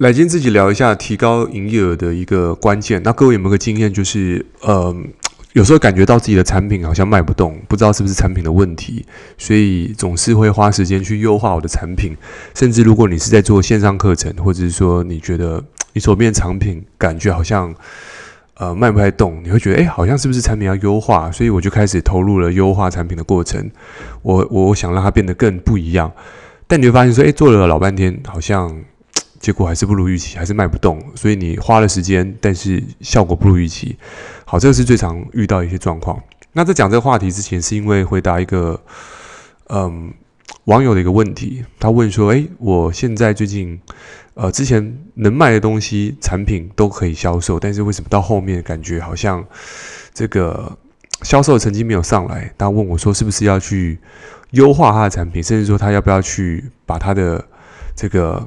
来，今天自己聊一下提高营业额的一个关键。那各位有没有个经验，就是呃，有时候感觉到自己的产品好像卖不动，不知道是不是产品的问题，所以总是会花时间去优化我的产品。甚至如果你是在做线上课程，或者是说你觉得你手边的产品感觉好像呃卖不太动，你会觉得哎，好像是不是产品要优化？所以我就开始投入了优化产品的过程。我我想让它变得更不一样。但你会发现说，哎，做了老半天，好像。结果还是不如预期，还是卖不动，所以你花了时间，但是效果不如预期。好，这个是最常遇到的一些状况。那在讲这个话题之前，是因为回答一个嗯网友的一个问题，他问说：“诶，我现在最近呃之前能卖的东西产品都可以销售，但是为什么到后面感觉好像这个销售成绩没有上来？”他问我说：“是不是要去优化他的产品，甚至说他要不要去把他的这个？”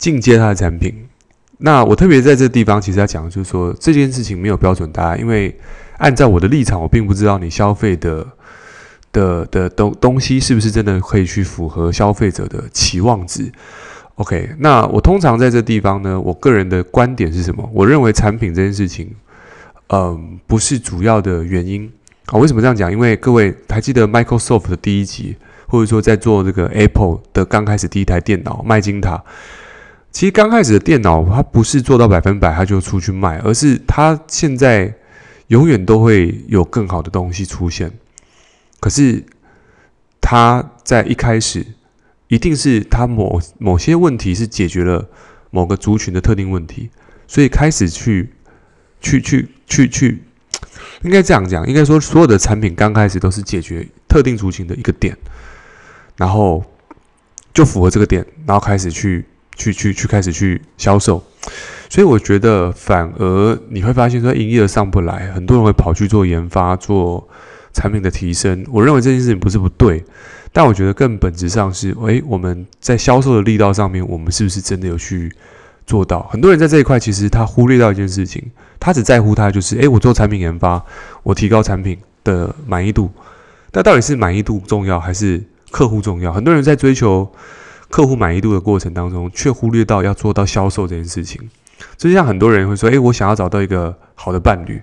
进阶他的产品，那我特别在这地方，其实要讲的就是说，这件事情没有标准答案，因为按照我的立场，我并不知道你消费的的的东东西是不是真的可以去符合消费者的期望值。OK，那我通常在这地方呢，我个人的观点是什么？我认为产品这件事情，嗯，不是主要的原因。好，为什么这样讲？因为各位还记得 Microsoft 的第一集，或者说在做这个 Apple 的刚开始第一台电脑麦金塔。其实刚开始的电脑，它不是做到百分百，它就出去卖，而是它现在永远都会有更好的东西出现。可是它在一开始，一定是它某某些问题是解决了某个族群的特定问题，所以开始去去去去去，应该这样讲，应该说所有的产品刚开始都是解决特定族群的一个点，然后就符合这个点，然后开始去。去去去开始去销售，所以我觉得反而你会发现说营业额上不来，很多人会跑去做研发、做产品的提升。我认为这件事情不是不对，但我觉得更本质上是，诶，我们在销售的力道上面，我们是不是真的有去做到？很多人在这一块其实他忽略到一件事情，他只在乎他就是，诶，我做产品研发，我提高产品的满意度。那到底是满意度重要还是客户重要？很多人在追求。客户满意度的过程当中，却忽略到要做到销售这件事情。就像很多人会说：“诶，我想要找到一个好的伴侣，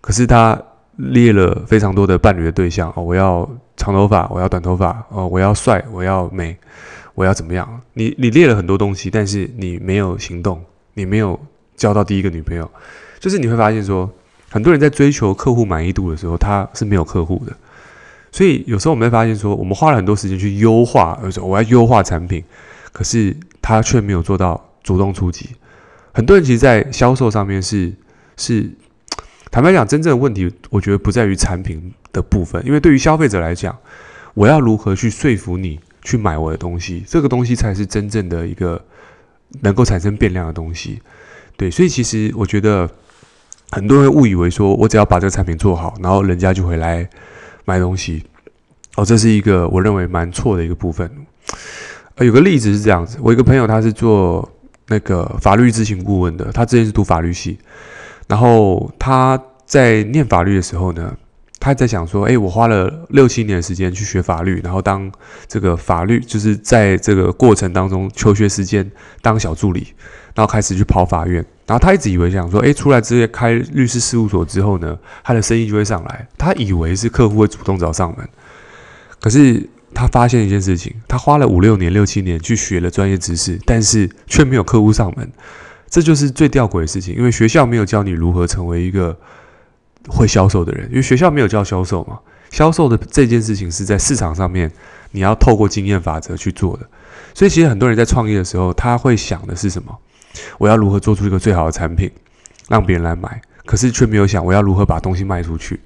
可是他列了非常多的伴侣的对象哦，我要长头发，我要短头发，哦，我要帅，我要美，我要怎么样？你你列了很多东西，但是你没有行动，你没有交到第一个女朋友，就是你会发现说，很多人在追求客户满意度的时候，他是没有客户的。”所以有时候我们会发现说，我们花了很多时间去优化，而且我要优化产品，可是他却没有做到主动出击。很多人其实，在销售上面是是坦白讲，真正的问题，我觉得不在于产品的部分，因为对于消费者来讲，我要如何去说服你去买我的东西，这个东西才是真正的一个能够产生变量的东西。对，所以其实我觉得很多人误以为说我只要把这个产品做好，然后人家就会来。买东西，哦，这是一个我认为蛮错的一个部分。呃，有个例子是这样子，我一个朋友他是做那个法律咨询顾问的，他之前是读法律系，然后他在念法律的时候呢，他在想说，诶，我花了六七年时间去学法律，然后当这个法律就是在这个过程当中求学时间当小助理，然后开始去跑法院。然后他一直以为想说，诶，出来直接开律师事务所之后呢，他的生意就会上来。他以为是客户会主动找上门，可是他发现一件事情，他花了五六年、六七年去学了专业知识，但是却没有客户上门。这就是最吊诡的事情，因为学校没有教你如何成为一个会销售的人，因为学校没有教销售嘛。销售的这件事情是在市场上面，你要透过经验法则去做的。所以其实很多人在创业的时候，他会想的是什么？我要如何做出一个最好的产品，让别人来买？可是却没有想我要如何把东西卖出去。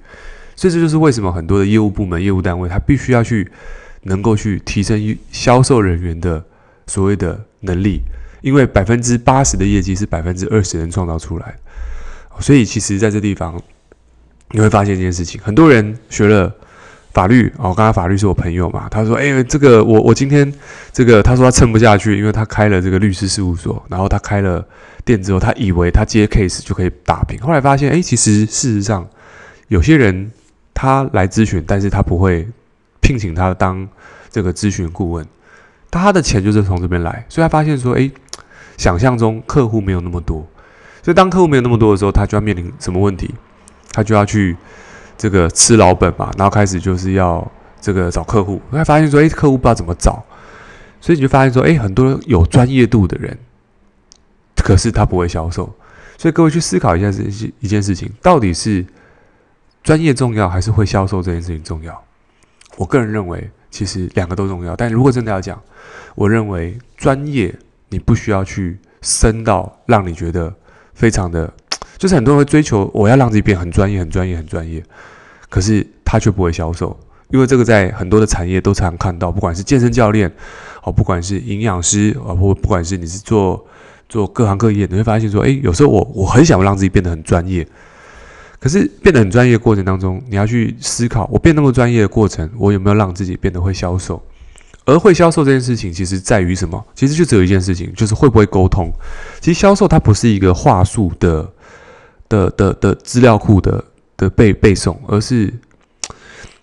所以这就是为什么很多的业务部门、业务单位，他必须要去能够去提升销售人员的所谓的能力，因为百分之八十的业绩是百分之二十人创造出来。所以其实在这地方你会发现一件事情：很多人学了。法律哦，刚刚法律是我朋友嘛，他说：“哎，这个我我今天这个，他说他撑不下去，因为他开了这个律师事务所，然后他开了店之后，他以为他接 case 就可以打平，后来发现，哎，其实事实上有些人他来咨询，但是他不会聘请他当这个咨询顾问，他的钱就是从这边来，所以他发现说，哎，想象中客户没有那么多，所以当客户没有那么多的时候，他就要面临什么问题？他就要去这个吃老本嘛，然后开始就是要这个找客户，他发现说，诶，客户不知道怎么找，所以你就发现说，诶，很多有专业度的人，可是他不会销售。所以各位去思考一下这一件事情，到底是专业重要，还是会销售这件事情重要？我个人认为，其实两个都重要。但如果真的要讲，我认为专业你不需要去深到让你觉得非常的，就是很多人会追求我要让自己变很专业、很专业、很专业，可是他却不会销售，因为这个在很多的产业都常看到，不管是健身教练，哦，不管是营养师，啊，或不管是你是做。做各行各业，你会发现说，诶，有时候我我很想让自己变得很专业，可是变得很专业的过程当中，你要去思考，我变那么专业的过程，我有没有让自己变得会销售？而会销售这件事情，其实在于什么？其实就只有一件事情，就是会不会沟通。其实销售它不是一个话术的的的的资料库的的背背诵，而是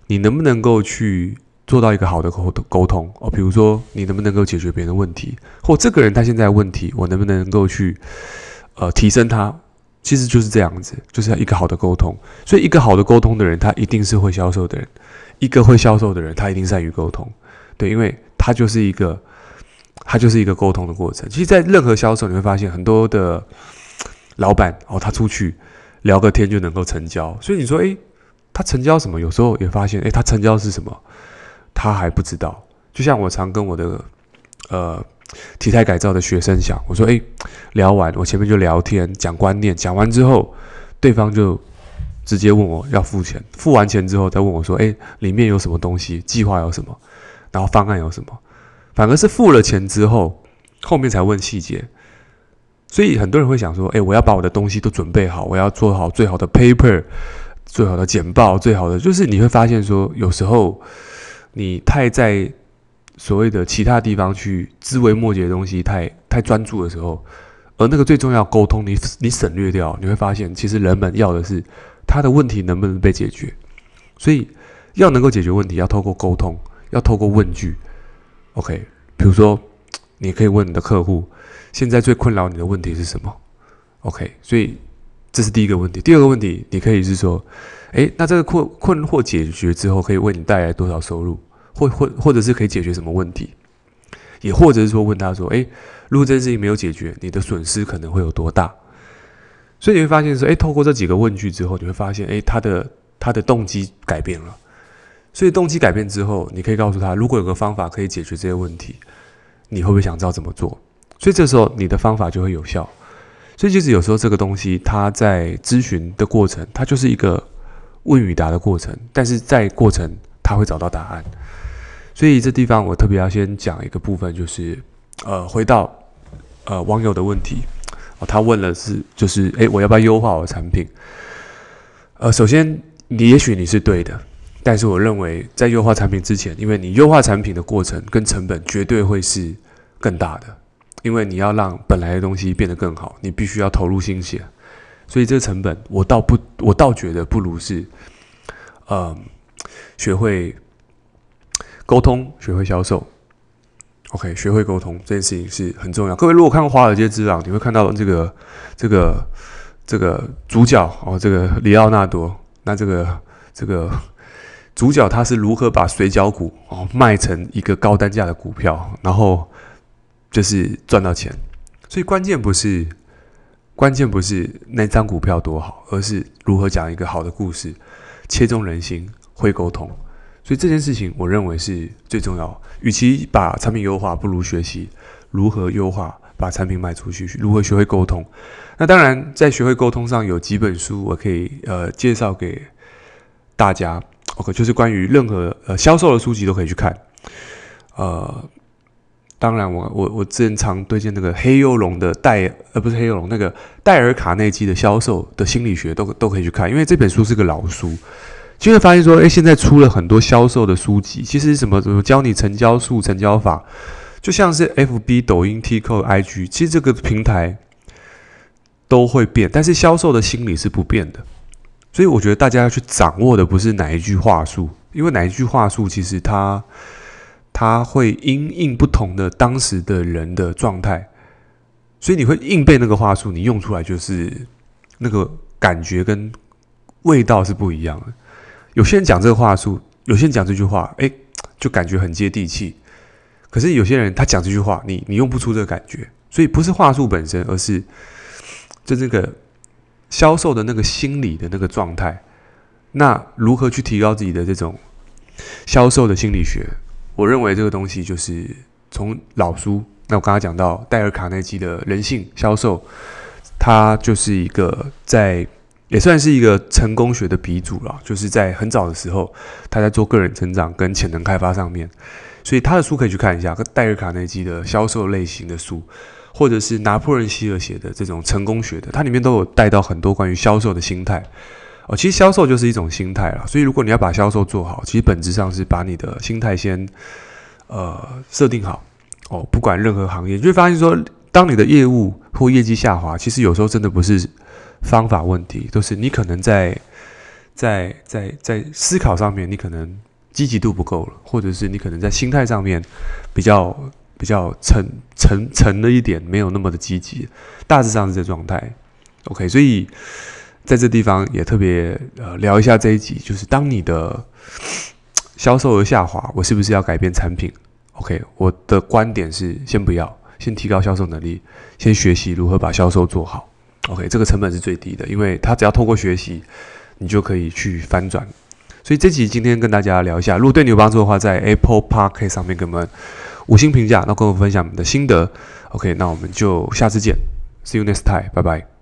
你能不能够去。做到一个好的沟沟通哦，比如说你能不能够解决别人的问题，或这个人他现在问题，我能不能够去呃提升他？其实就是这样子，就是要一个好的沟通。所以一个好的沟通的人，他一定是会销售的人；一个会销售的人，他一定善于沟通。对，因为他就是一个他就是一个沟通的过程。其实，在任何销售，你会发现很多的老板哦，他出去聊个天就能够成交。所以你说，诶，他成交什么？有时候也发现，诶，他成交是什么？他还不知道，就像我常跟我的呃体态改造的学生讲，我说：“诶，聊完，我前面就聊天讲观念，讲完之后，对方就直接问我要付钱，付完钱之后再问我说：‘诶，里面有什么东西？计划有什么？然后方案有什么？’反而是付了钱之后，后面才问细节。所以很多人会想说：‘诶，我要把我的东西都准备好，我要做好最好的 paper，最好的简报，最好的就是你会发现说，有时候。”你太在所谓的其他地方去枝微末节的东西太太专注的时候，而那个最重要沟通，你你省略掉，你会发现其实人们要的是他的问题能不能被解决。所以要能够解决问题，要透过沟通，要透过问句。OK，比如说你可以问你的客户，现在最困扰你的问题是什么？OK，所以这是第一个问题。第二个问题，你可以是说。诶，那这个困困惑解决之后，可以为你带来多少收入，或或或者是可以解决什么问题，也或者是说问他说，诶，如果这件事情没有解决，你的损失可能会有多大？所以你会发现说，诶，透过这几个问句之后，你会发现，诶，他的他的动机改变了。所以动机改变之后，你可以告诉他，如果有个方法可以解决这些问题，你会不会想知道怎么做？所以这时候你的方法就会有效。所以其实有时候这个东西，它在咨询的过程，它就是一个。问与答的过程，但是在过程他会找到答案，所以这地方我特别要先讲一个部分，就是呃，回到呃网友的问题，哦，他问了是就是诶，我要不要优化我的产品？呃，首先你也许你是对的，但是我认为在优化产品之前，因为你优化产品的过程跟成本绝对会是更大的，因为你要让本来的东西变得更好，你必须要投入心血。所以这个成本，我倒不，我倒觉得不如是，呃，学会沟通，学会销售。OK，学会沟通这件事情是很重要。各位如果看过《华尔街之狼》，你会看到这个这个这个主角哦，这个里奥纳多。那这个这个主角他是如何把水饺股哦卖成一个高单价的股票，然后就是赚到钱。所以关键不是。关键不是那张股票多好，而是如何讲一个好的故事，切中人心，会沟通。所以这件事情，我认为是最重要。与其把产品优化，不如学习如何优化，把产品卖出去，如何学会沟通。那当然，在学会沟通上有几本书，我可以呃介绍给大家。OK，就是关于任何呃销售的书籍都可以去看，呃。当然我，我我我之前常推荐那个黑幼龙的戴，呃，不是黑幼龙，那个戴尔卡内基的销售的心理学都都可以去看，因为这本书是个老书，就会发现说，哎，现在出了很多销售的书籍，其实什么什么教你成交术、成交法，就像是 FB、抖音、tikoig 其实这个平台都会变，但是销售的心理是不变的，所以我觉得大家要去掌握的不是哪一句话术，因为哪一句话术其实它。它会因应不同的当时的人的状态所以你会硬背那个话术，你用出来就是那个感觉跟味道是不一样的。有些人讲这个话术，有些人讲这句话，哎，就感觉很接地气。可是有些人他讲这句话，你你用不出这个感觉。所以不是话术本身，而是就这个销售的那个心理的那个状态。那如何去提高自己的这种销售的心理学？我认为这个东西就是从老书。那我刚刚讲到戴尔·卡内基的人性销售，他就是一个在也算是一个成功学的鼻祖了。就是在很早的时候，他在做个人成长跟潜能开发上面，所以他的书可以去看一下。戴尔·卡内基的销售类型的书，或者是拿破仑希尔写的这种成功学的，它里面都有带到很多关于销售的心态。哦，其实销售就是一种心态啦。所以如果你要把销售做好，其实本质上是把你的心态先呃设定好。哦，不管任何行业，你会发现说，当你的业务或业绩下滑，其实有时候真的不是方法问题，都是你可能在在在在思考上面，你可能积极度不够了，或者是你可能在心态上面比较比较沉沉沉了一点，没有那么的积极，大致上是这状态。OK，所以在这地方也特别呃聊一下这一集，就是当你的销售额下滑，我是不是要改变产品？OK，我的观点是先不要，先提高销售能力，先学习如何把销售做好。OK，这个成本是最低的，因为他只要透过学习，你就可以去翻转。所以这集今天跟大家聊一下，如果对你有帮助的话，在 Apple Park 上面给我们五星评价，那跟我分享你的心得。OK，那我们就下次见，See you next time，拜拜。